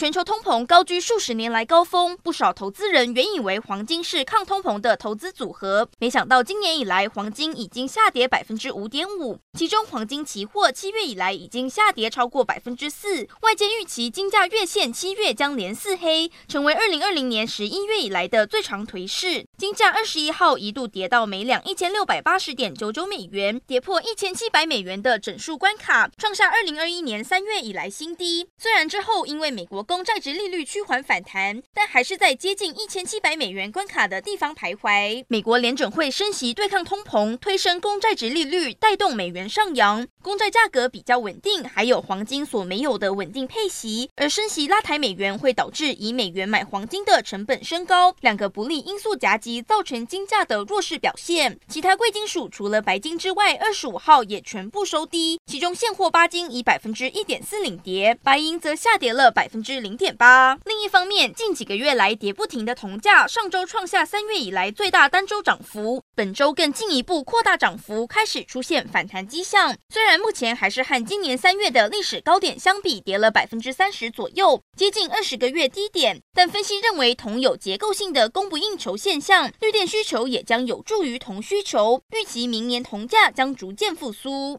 全球通膨高居数十年来高峰，不少投资人原以为黄金是抗通膨的投资组合，没想到今年以来黄金已经下跌百分之五点五，其中黄金期货七月以来已经下跌超过百分之四，外界预期金价月线七月将连四黑，成为二零二零年十一月以来的最长颓势。金价二十一号一度跌到每两一千六百八十点九九美元，跌破一千七百美元的整数关卡，创下二零二一年三月以来新低。虽然之后因为美国公债殖利率趋缓反弹，但还是在接近一千七百美元关卡的地方徘徊。美国联准会升息对抗通膨，推升公债殖利率，带动美元上扬，公债价格比较稳定，还有黄金所没有的稳定配息。而升息拉抬美元，会导致以美元买黄金的成本升高，两个不利因素夹击，造成金价的弱势表现。其他贵金属除了白金之外，二十五号也全部收低，其中现货八金以百分之一点四领跌，白银则下跌了百分之零点八。另一方面，近几个月来跌不停的铜价，上周创下三月以来最大单周涨幅，本周更进一步扩大涨幅，开始出现反弹迹象。虽然目前还是和今年三月的历史高点相比，跌了百分之三十左右，接近二十个月低点，但分析认为铜有结构性的供不应求现象，绿电需求也将有助于铜需求，预期明年铜价将逐渐复苏。